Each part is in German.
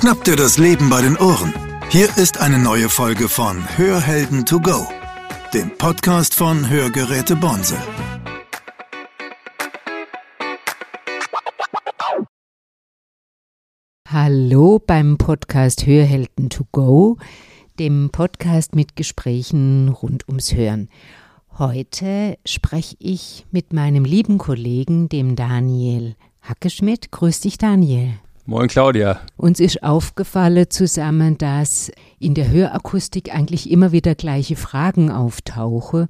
Schnapp dir das Leben bei den Ohren. Hier ist eine neue Folge von Hörhelden to go, dem Podcast von Hörgeräte Bonse. Hallo beim Podcast Hörhelden to go, dem Podcast mit Gesprächen rund ums Hören. Heute spreche ich mit meinem lieben Kollegen, dem Daniel Hackeschmidt. Grüß dich, Daniel. Moin Claudia. Uns ist aufgefallen zusammen, dass in der Hörakustik eigentlich immer wieder gleiche Fragen auftauchen.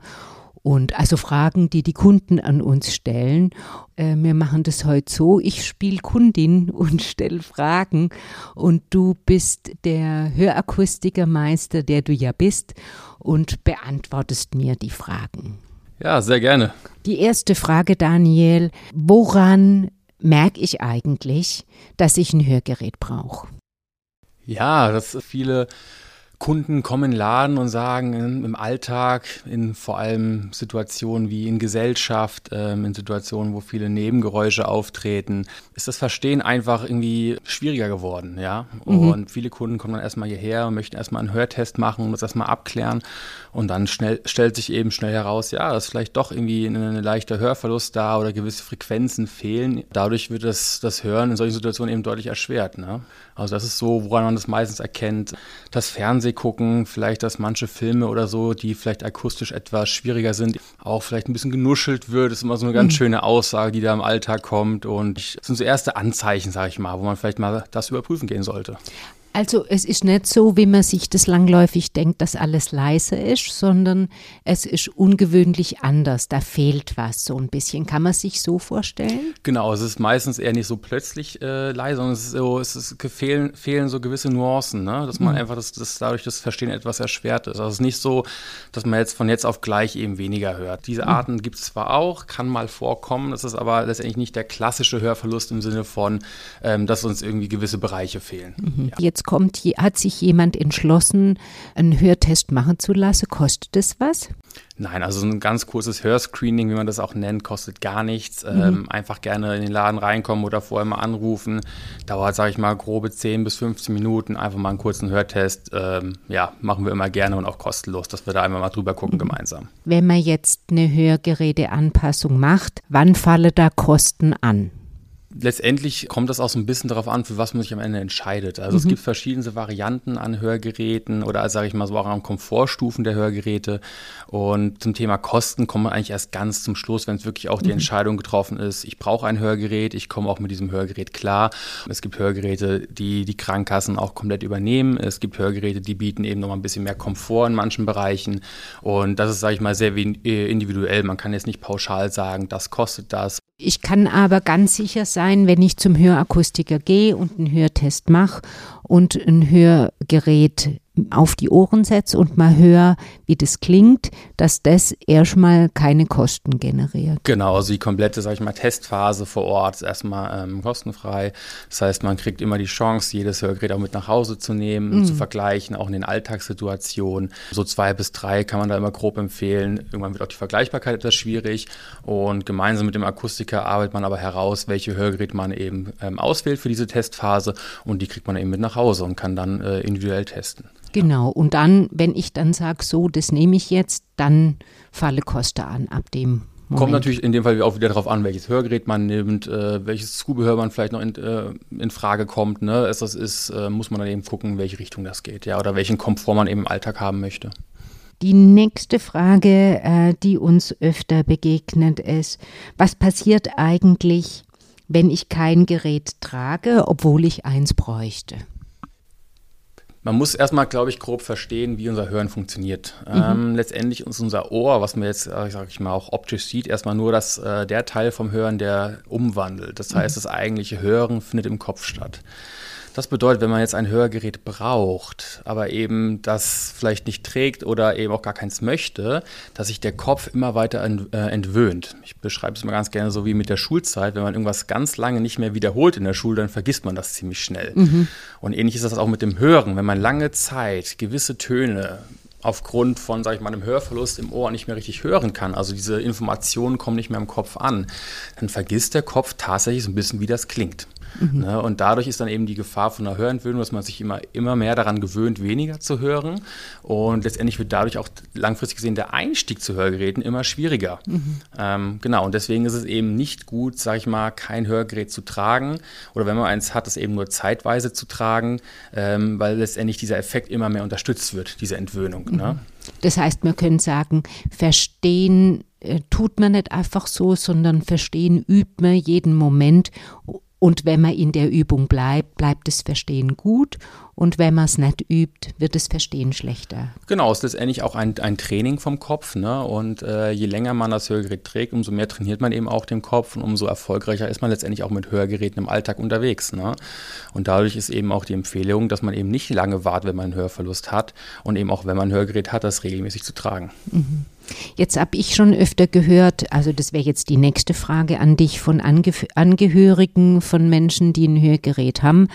Und also Fragen, die die Kunden an uns stellen. Äh, wir machen das heute so, ich spiele Kundin und stelle Fragen und du bist der Hörakustikermeister, der du ja bist und beantwortest mir die Fragen. Ja, sehr gerne. Die erste Frage, Daniel, woran merke ich eigentlich, dass ich ein Hörgerät brauche? Ja, dass viele Kunden kommen in den Laden und sagen, im Alltag, in vor allem Situationen wie in Gesellschaft, ähm, in Situationen, wo viele Nebengeräusche auftreten, ist das Verstehen einfach irgendwie schwieriger geworden, ja. Mhm. Und viele Kunden kommen dann erstmal hierher und möchten erstmal einen Hörtest machen und das erstmal abklären. Und dann schnell, stellt sich eben schnell heraus, ja, dass vielleicht doch irgendwie ein, ein leichter Hörverlust da oder gewisse Frequenzen fehlen. Dadurch wird das, das Hören in solchen Situationen eben deutlich erschwert. Ne? Also das ist so, woran man das meistens erkennt. Das Fernsehen gucken, vielleicht, dass manche Filme oder so, die vielleicht akustisch etwas schwieriger sind, auch vielleicht ein bisschen genuschelt wird. Das ist immer so eine ganz mhm. schöne Aussage, die da im Alltag kommt. Und das sind so erste Anzeichen, sage ich mal, wo man vielleicht mal das überprüfen gehen sollte. Also es ist nicht so, wie man sich das langläufig denkt, dass alles leise ist, sondern es ist ungewöhnlich anders. Da fehlt was so ein bisschen. Kann man sich so vorstellen? Genau, es ist meistens eher nicht so plötzlich äh, leise, sondern es, ist so, es ist, fehlen, fehlen so gewisse Nuancen, ne? dass man mhm. einfach das, das, dadurch das Verstehen etwas erschwert ist. Also es ist nicht so, dass man jetzt von jetzt auf gleich eben weniger hört. Diese mhm. Arten mhm. gibt es zwar auch, kann mal vorkommen, das ist aber letztendlich nicht der klassische Hörverlust im Sinne von, ähm, dass uns irgendwie gewisse Bereiche fehlen. Mhm. Ja. Jetzt kommt, hat sich jemand entschlossen, einen Hörtest machen zu lassen. Kostet das was? Nein, also ein ganz kurzes Hörscreening, wie man das auch nennt, kostet gar nichts. Mhm. Ähm, einfach gerne in den Laden reinkommen oder vorher mal anrufen. Dauert, sage ich mal, grobe 10 bis 15 Minuten. Einfach mal einen kurzen Hörtest. Ähm, ja, machen wir immer gerne und auch kostenlos, dass wir da einmal mal drüber gucken mhm. gemeinsam. Wenn man jetzt eine Hörgeräteanpassung macht, wann falle da Kosten an? Letztendlich kommt das auch so ein bisschen darauf an, für was man sich am Ende entscheidet. Also mhm. es gibt verschiedene Varianten an Hörgeräten oder sage ich mal so auch an Komfortstufen der Hörgeräte. Und zum Thema Kosten kommt man eigentlich erst ganz zum Schluss, wenn es wirklich auch die mhm. Entscheidung getroffen ist, ich brauche ein Hörgerät, ich komme auch mit diesem Hörgerät klar. Es gibt Hörgeräte, die die Krankenkassen auch komplett übernehmen. Es gibt Hörgeräte, die bieten eben noch mal ein bisschen mehr Komfort in manchen Bereichen. Und das ist, sage ich mal, sehr äh, individuell. Man kann jetzt nicht pauschal sagen, das kostet das. Ich kann aber ganz sicher sein, wenn ich zum Hörakustiker gehe und einen Hörtest mache und ein Hörgerät auf die Ohren setze und mal höre, wie das klingt, dass das erstmal keine Kosten generiert. Genau, also die komplette, sag ich mal, Testphase vor Ort ist erstmal ähm, kostenfrei. Das heißt, man kriegt immer die Chance, jedes Hörgerät auch mit nach Hause zu nehmen, mhm. zu vergleichen, auch in den Alltagssituationen. So zwei bis drei kann man da immer grob empfehlen. Irgendwann wird auch die Vergleichbarkeit etwas schwierig und gemeinsam mit dem Akustiker arbeitet man aber heraus, welche Hörgeräte man eben ähm, auswählt für diese Testphase und die kriegt man eben mit nach Hause und kann dann äh, individuell testen. Genau, und dann, wenn ich dann sage, so, das nehme ich jetzt, dann falle Kosten an ab dem Moment. Kommt natürlich in dem Fall auch wieder darauf an, welches Hörgerät man nimmt, äh, welches Zubehör man vielleicht noch in, äh, in Frage kommt. Ne? Es das ist, äh, muss man dann eben gucken, in welche Richtung das geht, ja, oder welchen Komfort man eben im Alltag haben möchte. Die nächste Frage, äh, die uns öfter begegnet, ist, was passiert eigentlich, wenn ich kein Gerät trage, obwohl ich eins bräuchte? Man muss erstmal, glaube ich, grob verstehen, wie unser Hören funktioniert. Mhm. Ähm, letztendlich ist unser Ohr, was man jetzt, äh, sage ich mal, auch optisch sieht, erstmal nur das, äh, der Teil vom Hören, der umwandelt. Das heißt, mhm. das eigentliche Hören findet im Kopf statt. Das bedeutet, wenn man jetzt ein Hörgerät braucht, aber eben das vielleicht nicht trägt oder eben auch gar keins möchte, dass sich der Kopf immer weiter äh, entwöhnt. Ich beschreibe es mal ganz gerne so wie mit der Schulzeit. Wenn man irgendwas ganz lange nicht mehr wiederholt in der Schule, dann vergisst man das ziemlich schnell. Mhm. Und ähnlich ist das auch mit dem Hören. Wenn man lange Zeit gewisse Töne aufgrund von, sage ich mal, einem Hörverlust im Ohr nicht mehr richtig hören kann, also diese Informationen kommen nicht mehr im Kopf an, dann vergisst der Kopf tatsächlich so ein bisschen, wie das klingt. Mhm. Ne? Und dadurch ist dann eben die Gefahr von einer Hörentwöhnung, dass man sich immer, immer mehr daran gewöhnt, weniger zu hören. Und letztendlich wird dadurch auch langfristig gesehen der Einstieg zu Hörgeräten immer schwieriger. Mhm. Ähm, genau, und deswegen ist es eben nicht gut, sage ich mal, kein Hörgerät zu tragen oder wenn man eins hat, es eben nur zeitweise zu tragen, ähm, weil letztendlich dieser Effekt immer mehr unterstützt wird, diese Entwöhnung. Ne? Mhm. Ne? Das heißt, wir können sagen, verstehen äh, tut man nicht einfach so, sondern verstehen übt man jeden Moment und wenn man in der Übung bleibt, bleibt das Verstehen gut. Und wenn man es nicht übt, wird das Verstehen schlechter. Genau, es ist letztendlich auch ein, ein Training vom Kopf. Ne? Und äh, je länger man das Hörgerät trägt, umso mehr trainiert man eben auch den Kopf und umso erfolgreicher ist man letztendlich auch mit Hörgeräten im Alltag unterwegs. Ne? Und dadurch ist eben auch die Empfehlung, dass man eben nicht lange wartet, wenn man einen Hörverlust hat und eben auch, wenn man ein Hörgerät hat, das regelmäßig zu tragen. Mhm. Jetzt habe ich schon öfter gehört, also das wäre jetzt die nächste Frage an dich von Ange Angehörigen von Menschen, die ein Hörgerät haben.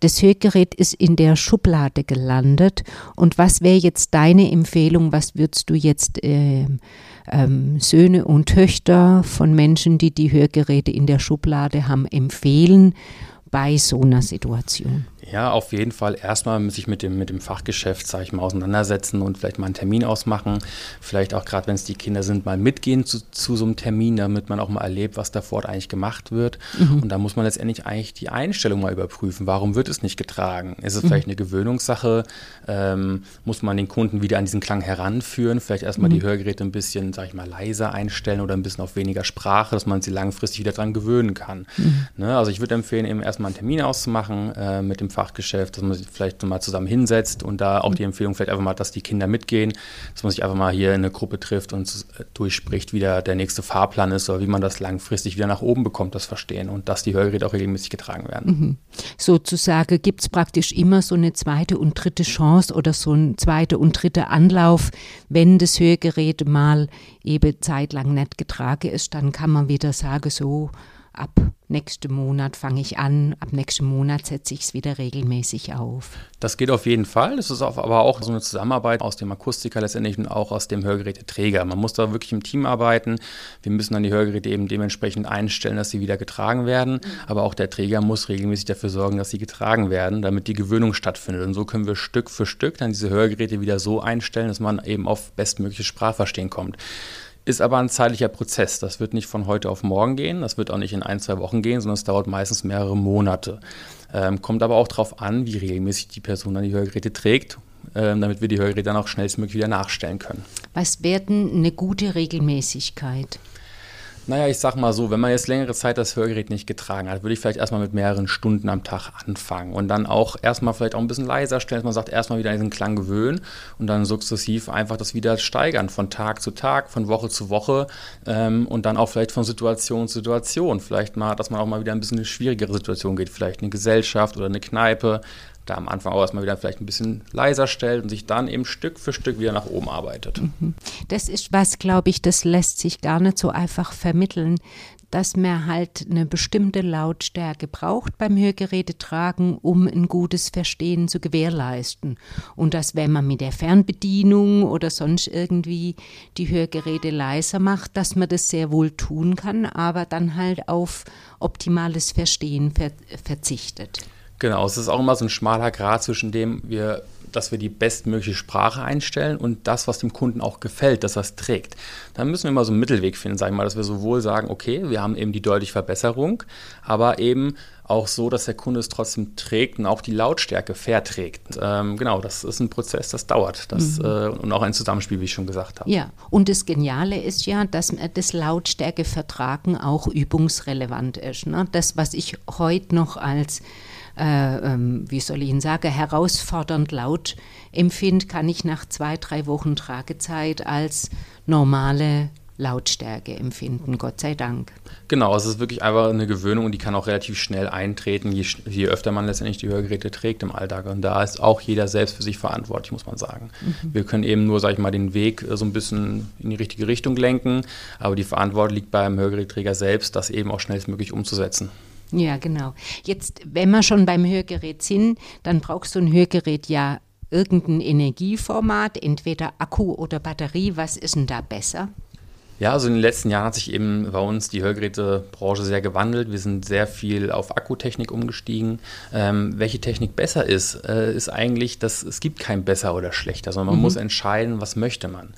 Das Hörgerät ist in der Schublade gelandet. Und was wäre jetzt deine Empfehlung? Was würdest du jetzt äh, ähm, Söhne und Töchter von Menschen, die die Hörgeräte in der Schublade haben, empfehlen bei so einer Situation? Ja, auf jeden Fall erstmal sich mit dem, mit dem Fachgeschäft, sage ich mal, auseinandersetzen und vielleicht mal einen Termin ausmachen. Vielleicht auch gerade, wenn es die Kinder sind, mal mitgehen zu, zu so einem Termin, damit man auch mal erlebt, was da vor Ort eigentlich gemacht wird. Mhm. Und da muss man letztendlich eigentlich die Einstellung mal überprüfen. Warum wird es nicht getragen? Ist es mhm. vielleicht eine Gewöhnungssache? Ähm, muss man den Kunden wieder an diesen Klang heranführen? Vielleicht erstmal mhm. die Hörgeräte ein bisschen, sage ich mal, leiser einstellen oder ein bisschen auf weniger Sprache, dass man sie langfristig wieder dran gewöhnen kann. Mhm. Ne? Also ich würde empfehlen, eben erstmal einen Termin auszumachen äh, mit dem Fachgeschäft Fachgeschäft, dass man sich vielleicht mal zusammen hinsetzt und da auch die Empfehlung vielleicht einfach mal, dass die Kinder mitgehen, dass man sich einfach mal hier in eine Gruppe trifft und äh, durchspricht, wie der, der nächste Fahrplan ist oder wie man das langfristig wieder nach oben bekommt, das Verstehen und dass die Hörgeräte auch regelmäßig getragen werden. Mhm. Sozusagen gibt es praktisch immer so eine zweite und dritte Chance oder so ein zweiter und dritter Anlauf, wenn das Hörgerät mal eben zeitlang nicht getragen ist, dann kann man wieder sagen, so ab nächsten Monat fange ich an, ab nächsten Monat setze ich es wieder regelmäßig auf. Das geht auf jeden Fall. Das ist aber auch so eine Zusammenarbeit aus dem Akustiker letztendlich und auch aus dem Hörgeräteträger. Man muss da wirklich im Team arbeiten. Wir müssen dann die Hörgeräte eben dementsprechend einstellen, dass sie wieder getragen werden. Aber auch der Träger muss regelmäßig dafür sorgen, dass sie getragen werden, damit die Gewöhnung stattfindet. Und so können wir Stück für Stück dann diese Hörgeräte wieder so einstellen, dass man eben auf bestmögliche Sprachverstehen kommt. Ist aber ein zeitlicher Prozess. Das wird nicht von heute auf morgen gehen, das wird auch nicht in ein, zwei Wochen gehen, sondern es dauert meistens mehrere Monate. Ähm, kommt aber auch darauf an, wie regelmäßig die Person dann die Hörgeräte trägt, ähm, damit wir die Hörgeräte dann auch schnellstmöglich wieder nachstellen können. Was wäre denn eine gute Regelmäßigkeit? Naja, ich sag mal so, wenn man jetzt längere Zeit das Hörgerät nicht getragen hat, würde ich vielleicht erstmal mit mehreren Stunden am Tag anfangen und dann auch erstmal vielleicht auch ein bisschen leiser stellen, dass man sagt, erstmal wieder an diesen Klang gewöhnen und dann sukzessiv einfach das wieder steigern von Tag zu Tag, von Woche zu Woche ähm, und dann auch vielleicht von Situation zu Situation. Vielleicht mal, dass man auch mal wieder ein bisschen eine schwierigere Situation geht, vielleicht eine Gesellschaft oder eine Kneipe, da am Anfang auch erstmal wieder vielleicht ein bisschen leiser stellt und sich dann eben Stück für Stück wieder nach oben arbeitet. Mhm. Das ist was, glaube ich, das lässt sich gar nicht so einfach vermitteln, dass man halt eine bestimmte Lautstärke braucht beim Hörgerätetragen, um ein gutes Verstehen zu gewährleisten. Und dass, wenn man mit der Fernbedienung oder sonst irgendwie die Hörgeräte leiser macht, dass man das sehr wohl tun kann, aber dann halt auf optimales Verstehen ver verzichtet. Genau, es ist auch immer so ein schmaler Grad zwischen dem, wir, dass wir die bestmögliche Sprache einstellen und das, was dem Kunden auch gefällt, dass er es trägt. Da müssen wir immer so einen Mittelweg finden, sagen wir mal, dass wir sowohl sagen, okay, wir haben eben die deutliche Verbesserung, aber eben auch so, dass der Kunde es trotzdem trägt und auch die Lautstärke verträgt. Ähm, genau, das ist ein Prozess, das dauert. Das, mhm. äh, und auch ein Zusammenspiel, wie ich schon gesagt habe. Ja, und das Geniale ist ja, dass das Lautstärkevertragen auch übungsrelevant ist. Ne? Das, was ich heute noch als äh, ähm, wie soll ich Ihnen sagen, herausfordernd laut empfinde, kann ich nach zwei, drei Wochen Tragezeit als normale Lautstärke empfinden, Gott sei Dank. Genau, es ist wirklich einfach eine Gewöhnung und die kann auch relativ schnell eintreten, je, je öfter man letztendlich die Hörgeräte trägt im Alltag. Und da ist auch jeder selbst für sich verantwortlich, muss man sagen. Mhm. Wir können eben nur, sag ich mal, den Weg äh, so ein bisschen in die richtige Richtung lenken, aber die Verantwortung liegt beim Hörgerätträger selbst, das eben auch schnellstmöglich umzusetzen. Ja, genau. Jetzt, wenn wir schon beim Hörgerät sind, dann brauchst du ein Hörgerät ja irgendein Energieformat, entweder Akku oder Batterie. Was ist denn da besser? Ja, also in den letzten Jahren hat sich eben bei uns die Hörgerätebranche sehr gewandelt. Wir sind sehr viel auf Akkutechnik umgestiegen. Ähm, welche Technik besser ist, äh, ist eigentlich, dass es gibt kein besser oder schlechter, sondern man mhm. muss entscheiden, was möchte man.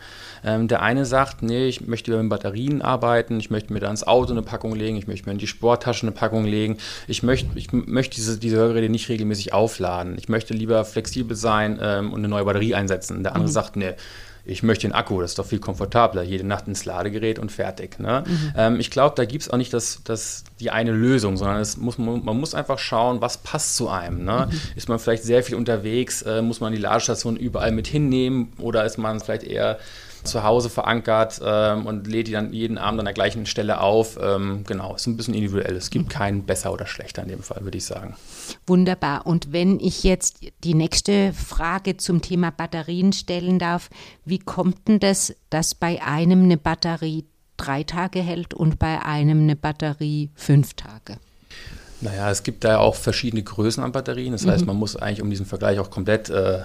Ähm, der eine sagt, nee, ich möchte lieber mit Batterien arbeiten, ich möchte mir da ins Auto eine Packung legen, ich möchte mir in die Sporttasche eine Packung legen, ich möchte, ich möchte diese, diese Hörgeräte nicht regelmäßig aufladen, ich möchte lieber flexibel sein ähm, und eine neue Batterie einsetzen. Der andere mhm. sagt, nee, ich möchte den Akku, das ist doch viel komfortabler, jede Nacht ins Ladegerät und fertig. Ne? Mhm. Ähm, ich glaube, da gibt es auch nicht das, das, die eine Lösung, sondern es muss, man muss einfach schauen, was passt zu einem. Ne? Mhm. Ist man vielleicht sehr viel unterwegs, äh, muss man die Ladestation überall mit hinnehmen oder ist man vielleicht eher zu Hause verankert ähm, und lädt die dann jeden Abend an der gleichen Stelle auf. Ähm, genau, ist ein bisschen individuell. Es gibt keinen besser oder schlechter in dem Fall, würde ich sagen. Wunderbar. Und wenn ich jetzt die nächste Frage zum Thema Batterien stellen darf, wie kommt denn das, dass bei einem eine Batterie drei Tage hält und bei einem eine Batterie fünf Tage? Naja, es gibt da auch verschiedene Größen an Batterien. Das heißt, mhm. man muss eigentlich, um diesen Vergleich auch komplett äh,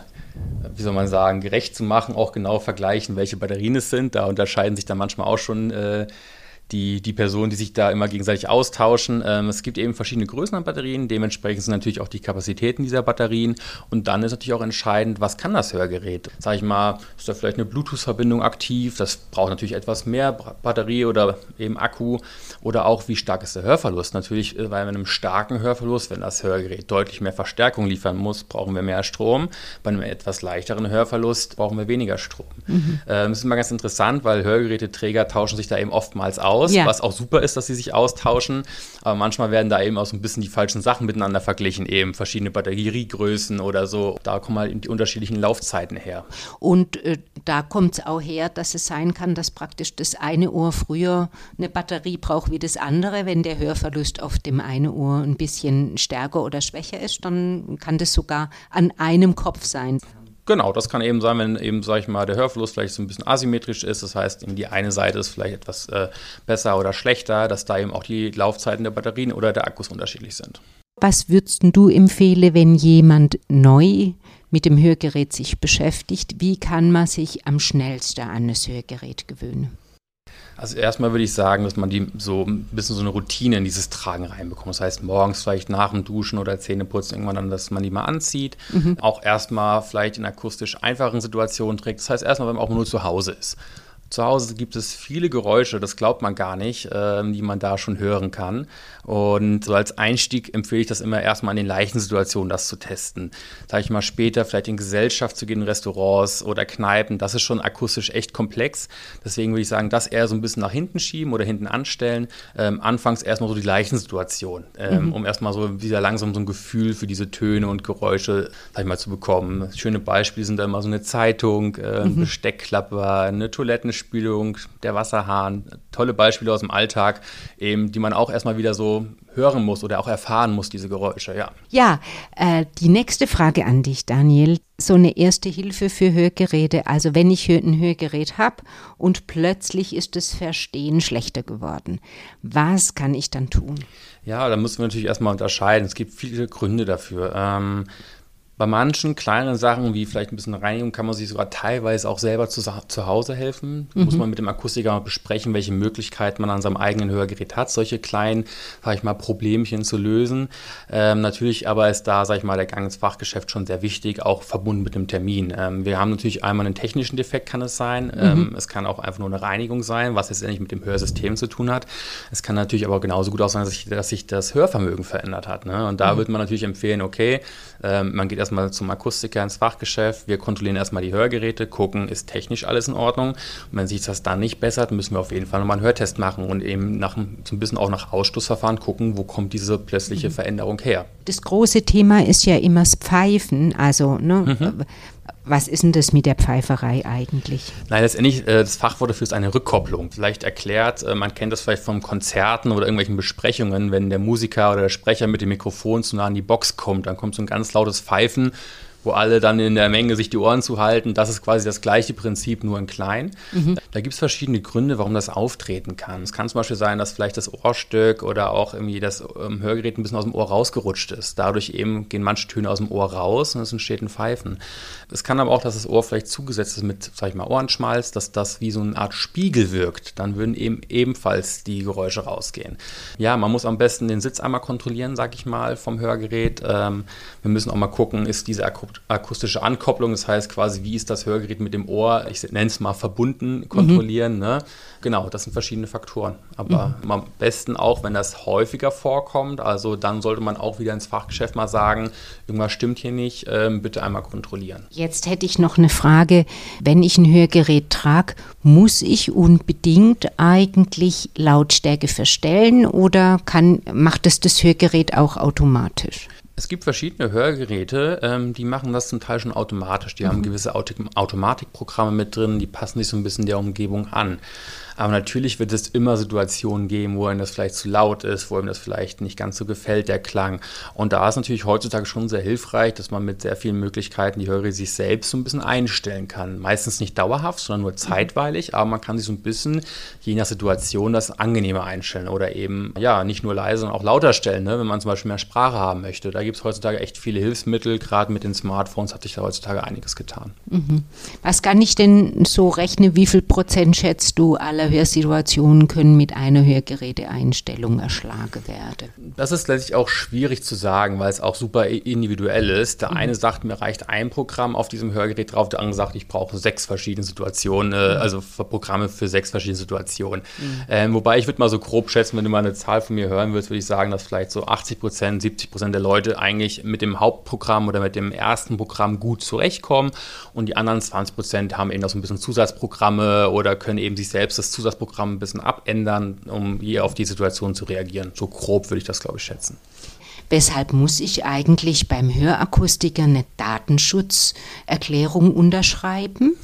wie soll man sagen, gerecht zu machen, auch genau vergleichen, welche Batterien es sind. Da unterscheiden sich dann manchmal auch schon äh, die, die Personen, die sich da immer gegenseitig austauschen. Ähm, es gibt eben verschiedene Größen an Batterien, dementsprechend sind natürlich auch die Kapazitäten dieser Batterien und dann ist natürlich auch entscheidend, was kann das Hörgerät? Sag ich mal, ist da vielleicht eine Bluetooth-Verbindung aktiv? Das braucht natürlich etwas mehr Batterie oder eben Akku oder auch wie stark ist der Hörverlust? Natürlich, äh, bei einem starken Hörverlust, wenn das Hörgerät deutlich mehr Verstärkung liefern muss, brauchen wir mehr Strom. Bei einem etwas leichteren Hörverlust brauchen wir weniger Strom. Mhm. Ähm, das ist immer ganz interessant, weil Hörgeräteträger tauschen sich da eben oftmals aus aus, ja. was auch super ist, dass sie sich austauschen. Aber manchmal werden da eben auch so ein bisschen die falschen Sachen miteinander verglichen, eben verschiedene Batteriegrößen oder so. Da kommen halt die unterschiedlichen Laufzeiten her. Und äh, da kommt es auch her, dass es sein kann, dass praktisch das eine Ohr früher eine Batterie braucht wie das andere. Wenn der Hörverlust auf dem einen Ohr ein bisschen stärker oder schwächer ist, dann kann das sogar an einem Kopf sein. Genau, das kann eben sein, wenn eben, sag ich mal, der Hörfluss vielleicht so ein bisschen asymmetrisch ist. Das heißt, die eine Seite ist vielleicht etwas äh, besser oder schlechter, dass da eben auch die Laufzeiten der Batterien oder der Akkus unterschiedlich sind. Was würdest du empfehlen, wenn jemand neu mit dem Hörgerät sich beschäftigt? Wie kann man sich am schnellsten an das Hörgerät gewöhnen? Also erstmal würde ich sagen, dass man die so ein bisschen so eine Routine in dieses Tragen reinbekommt. Das heißt, morgens vielleicht nach dem Duschen oder Zähneputzen irgendwann dann, dass man die mal anzieht. Mhm. Auch erstmal vielleicht in akustisch einfachen Situationen trägt. Das heißt erstmal, wenn man auch nur zu Hause ist. Zu Hause gibt es viele Geräusche, das glaubt man gar nicht, äh, die man da schon hören kann. Und so als Einstieg empfehle ich das immer erstmal in den leichten Situationen, das zu testen. Sag ich mal später vielleicht in Gesellschaft zu gehen, Restaurants oder Kneipen, das ist schon akustisch echt komplex. Deswegen würde ich sagen, das eher so ein bisschen nach hinten schieben oder hinten anstellen. Ähm, anfangs erstmal so die leichten Situationen, ähm, mhm. um erstmal so wieder langsam so ein Gefühl für diese Töne und Geräusche, sag ich mal, zu bekommen. Schöne Beispiele sind da immer so eine Zeitung, äh, mhm. Besteckklapper, eine Toiletten Spülung, der Wasserhahn, tolle Beispiele aus dem Alltag, eben, die man auch erstmal wieder so hören muss oder auch erfahren muss, diese Geräusche, ja. Ja, äh, die nächste Frage an dich, Daniel. So eine erste Hilfe für Hörgeräte. Also wenn ich ein Hörgerät habe und plötzlich ist das Verstehen schlechter geworden, was kann ich dann tun? Ja, da müssen wir natürlich erstmal unterscheiden. Es gibt viele Gründe dafür. Ähm, bei manchen kleineren Sachen, wie vielleicht ein bisschen Reinigung, kann man sich sogar teilweise auch selber zu, zu Hause helfen. Mhm. Muss man mit dem Akustiker mal besprechen, welche Möglichkeiten man an seinem eigenen Hörgerät hat, solche kleinen, sag ich mal, Problemchen zu lösen. Ähm, natürlich aber ist da, sag ich mal, der Gang ins Fachgeschäft schon sehr wichtig, auch verbunden mit dem Termin. Ähm, wir haben natürlich einmal einen technischen Defekt, kann es sein. Mhm. Ähm, es kann auch einfach nur eine Reinigung sein, was letztendlich mit dem Hörsystem zu tun hat. Es kann natürlich aber genauso gut auch sein, dass sich, dass sich das Hörvermögen verändert hat. Ne? Und da mhm. würde man natürlich empfehlen, okay, ähm, man geht erst erstmal zum Akustiker ins Fachgeschäft. Wir kontrollieren erstmal die Hörgeräte, gucken, ist technisch alles in Ordnung. Und wenn sich das dann nicht bessert, müssen wir auf jeden Fall nochmal einen Hörtest machen und eben nach, so ein bisschen auch nach Ausschlussverfahren gucken, wo kommt diese plötzliche mhm. Veränderung her. Das große Thema ist ja immer das Pfeifen. Also, ne, mhm. Was ist denn das mit der Pfeiferei eigentlich? Nein, letztendlich, äh, das Fachwort dafür ist eine Rückkopplung. Vielleicht erklärt, äh, man kennt das vielleicht von Konzerten oder irgendwelchen Besprechungen, wenn der Musiker oder der Sprecher mit dem Mikrofon zu nah an die Box kommt, dann kommt so ein ganz lautes Pfeifen wo alle dann in der Menge sich die Ohren zuhalten. Das ist quasi das gleiche Prinzip, nur in klein. Mhm. Da gibt es verschiedene Gründe, warum das auftreten kann. Es kann zum Beispiel sein, dass vielleicht das Ohrstück oder auch irgendwie das ähm, Hörgerät ein bisschen aus dem Ohr rausgerutscht ist. Dadurch eben gehen manche Töne aus dem Ohr raus und es entsteht ein Pfeifen. Es kann aber auch, dass das Ohr vielleicht zugesetzt ist mit, sag ich mal, Ohrenschmalz, dass das wie so eine Art Spiegel wirkt. Dann würden eben ebenfalls die Geräusche rausgehen. Ja, man muss am besten den Sitz einmal kontrollieren, sag ich mal, vom Hörgerät. Ähm, wir müssen auch mal gucken, ist diese akustische Ankopplung, das heißt quasi, wie ist das Hörgerät mit dem Ohr, ich nenne es mal verbunden, kontrollieren. Mhm. Ne? Genau, das sind verschiedene Faktoren. Aber mhm. am besten auch, wenn das häufiger vorkommt, also dann sollte man auch wieder ins Fachgeschäft mal sagen, irgendwas stimmt hier nicht, ähm, bitte einmal kontrollieren. Jetzt hätte ich noch eine Frage. Wenn ich ein Hörgerät trage, muss ich unbedingt eigentlich Lautstärke verstellen oder kann, macht es das Hörgerät auch automatisch? Es gibt verschiedene Hörgeräte, ähm, die machen das zum Teil schon automatisch. Die mhm. haben gewisse Auto Automatikprogramme mit drin, die passen sich so ein bisschen der Umgebung an. Aber natürlich wird es immer Situationen geben, wo einem das vielleicht zu laut ist, wo einem das vielleicht nicht ganz so gefällt, der Klang. Und da ist natürlich heutzutage schon sehr hilfreich, dass man mit sehr vielen Möglichkeiten die Hörer sich selbst so ein bisschen einstellen kann. Meistens nicht dauerhaft, sondern nur zeitweilig, aber man kann sich so ein bisschen, je nach Situation, das angenehmer einstellen oder eben, ja, nicht nur leise, sondern auch lauter stellen, ne? wenn man zum Beispiel mehr Sprache haben möchte. Da gibt es heutzutage echt viele Hilfsmittel, gerade mit den Smartphones hat sich da heutzutage einiges getan. Mhm. Was kann ich denn so rechnen, wie viel Prozent schätzt du aller Hörsituationen können mit einer Hörgeräteeinstellung erschlagen werden? Das ist letztlich auch schwierig zu sagen, weil es auch super individuell ist. Der mhm. eine sagt, mir reicht ein Programm auf diesem Hörgerät drauf, der andere sagt, ich brauche sechs verschiedene Situationen, äh, mhm. also Programme für sechs verschiedene Situationen. Mhm. Ähm, wobei ich würde mal so grob schätzen, wenn du mal eine Zahl von mir hören würdest, würde ich sagen, dass vielleicht so 80 Prozent, 70 Prozent der Leute eigentlich mit dem Hauptprogramm oder mit dem ersten Programm gut zurechtkommen und die anderen 20 Prozent haben eben noch so ein bisschen Zusatzprogramme oder können eben sich selbst das Zusatzprogramm ein bisschen abändern, um hier auf die Situation zu reagieren. So grob würde ich das, glaube ich, schätzen. Weshalb muss ich eigentlich beim Hörakustiker eine Datenschutzerklärung unterschreiben?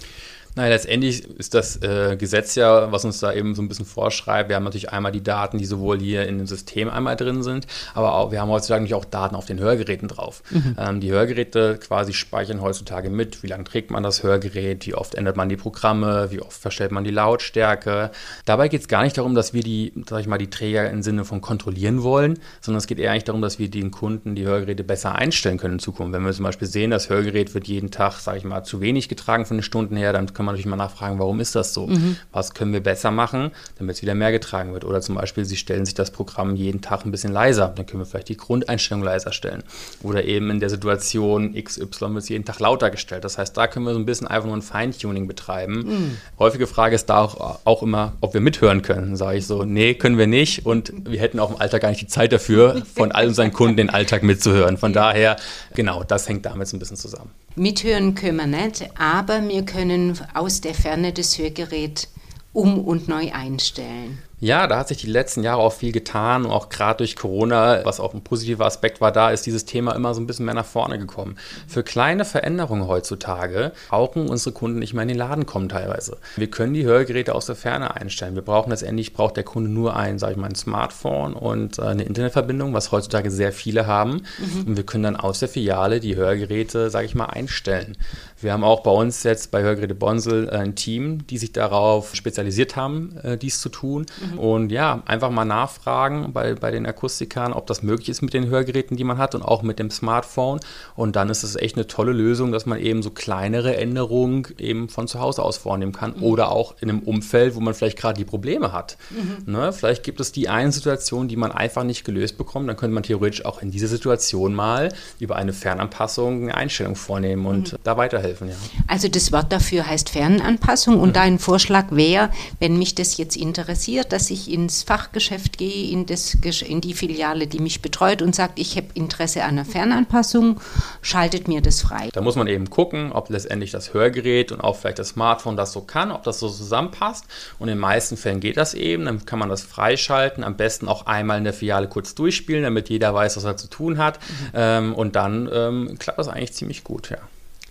Naja, letztendlich ist das äh, Gesetz ja, was uns da eben so ein bisschen vorschreibt. Wir haben natürlich einmal die Daten, die sowohl hier in dem System einmal drin sind, aber auch, wir haben heutzutage natürlich auch Daten auf den Hörgeräten drauf. Mhm. Ähm, die Hörgeräte quasi speichern heutzutage mit, wie lange trägt man das Hörgerät, wie oft ändert man die Programme, wie oft verstellt man die Lautstärke. Dabei geht es gar nicht darum, dass wir die, sag ich mal, die Träger im Sinne von kontrollieren wollen, sondern es geht eher eigentlich darum, dass wir den Kunden die Hörgeräte besser einstellen können in Zukunft. Wenn wir zum Beispiel sehen, das Hörgerät wird jeden Tag, sage ich mal, zu wenig getragen von den Stunden her, dann können kann man natürlich mal nachfragen, warum ist das so? Mhm. Was können wir besser machen, damit es wieder mehr getragen wird? Oder zum Beispiel, Sie stellen sich das Programm jeden Tag ein bisschen leiser, dann können wir vielleicht die Grundeinstellung leiser stellen. Oder eben in der Situation XY wird es jeden Tag lauter gestellt. Das heißt, da können wir so ein bisschen einfach nur ein Feintuning betreiben. Mhm. Häufige Frage ist da auch, auch immer, ob wir mithören können. Sage ich so, nee, können wir nicht. Und wir hätten auch im Alltag gar nicht die Zeit dafür, von all unseren Kunden den Alltag mitzuhören. Von daher, genau, das hängt damit so ein bisschen zusammen. Mithören können wir nicht, aber wir können aus der Ferne das Hörgerät um und neu einstellen. Ja, da hat sich die letzten Jahre auch viel getan, auch gerade durch Corona, was auch ein positiver Aspekt war, da ist dieses Thema immer so ein bisschen mehr nach vorne gekommen. Für kleine Veränderungen heutzutage brauchen unsere Kunden nicht mehr in den Laden kommen teilweise. Wir können die Hörgeräte aus der Ferne einstellen. Wir brauchen letztendlich, braucht der Kunde nur ein, sage ich mal, ein Smartphone und äh, eine Internetverbindung, was heutzutage sehr viele haben. Mhm. Und wir können dann aus der Filiale die Hörgeräte, sage ich mal, einstellen. Wir haben auch bei uns jetzt bei Hörgeräte Bonsel äh, ein Team, die sich darauf spezialisiert haben, äh, dies zu tun. Mhm. Und ja, einfach mal nachfragen bei, bei den Akustikern, ob das möglich ist mit den Hörgeräten, die man hat und auch mit dem Smartphone. Und dann ist es echt eine tolle Lösung, dass man eben so kleinere Änderungen eben von zu Hause aus vornehmen kann mhm. oder auch in einem Umfeld, wo man vielleicht gerade die Probleme hat. Mhm. Ne? Vielleicht gibt es die eine Situation, die man einfach nicht gelöst bekommt. Dann könnte man theoretisch auch in dieser Situation mal über eine Fernanpassung eine Einstellung vornehmen und mhm. da weiterhelfen helfen, ja. Also das Wort dafür heißt Fernanpassung und mhm. dein Vorschlag wäre, wenn mich das jetzt interessiert, dass ich ins Fachgeschäft gehe, in, das, in die Filiale, die mich betreut und sagt, ich habe Interesse an einer Fernanpassung, schaltet mir das frei. Da muss man eben gucken, ob letztendlich das Hörgerät und auch vielleicht das Smartphone das so kann, ob das so zusammenpasst und in den meisten Fällen geht das eben, dann kann man das freischalten, am besten auch einmal in der Filiale kurz durchspielen, damit jeder weiß, was er zu tun hat mhm. ähm, und dann ähm, klappt das eigentlich ziemlich gut, ja.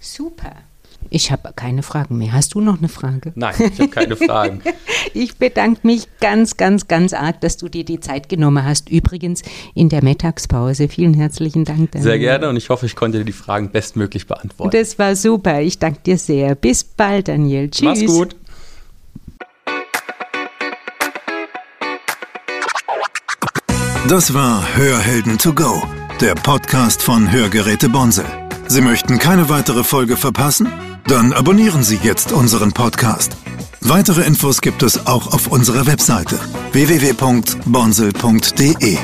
Super. Ich habe keine Fragen mehr. Hast du noch eine Frage? Nein, ich habe keine Fragen. ich bedanke mich ganz, ganz, ganz arg, dass du dir die Zeit genommen hast. Übrigens in der Mittagspause. Vielen herzlichen Dank. Daniel. Sehr gerne und ich hoffe, ich konnte dir die Fragen bestmöglich beantworten. Das war super. Ich danke dir sehr. Bis bald, Daniel. Tschüss. Mach's gut. Das war Hörhelden to go, der Podcast von Hörgeräte Bonsel. Sie möchten keine weitere Folge verpassen? Dann abonnieren Sie jetzt unseren Podcast. Weitere Infos gibt es auch auf unserer Webseite www.bonsel.de.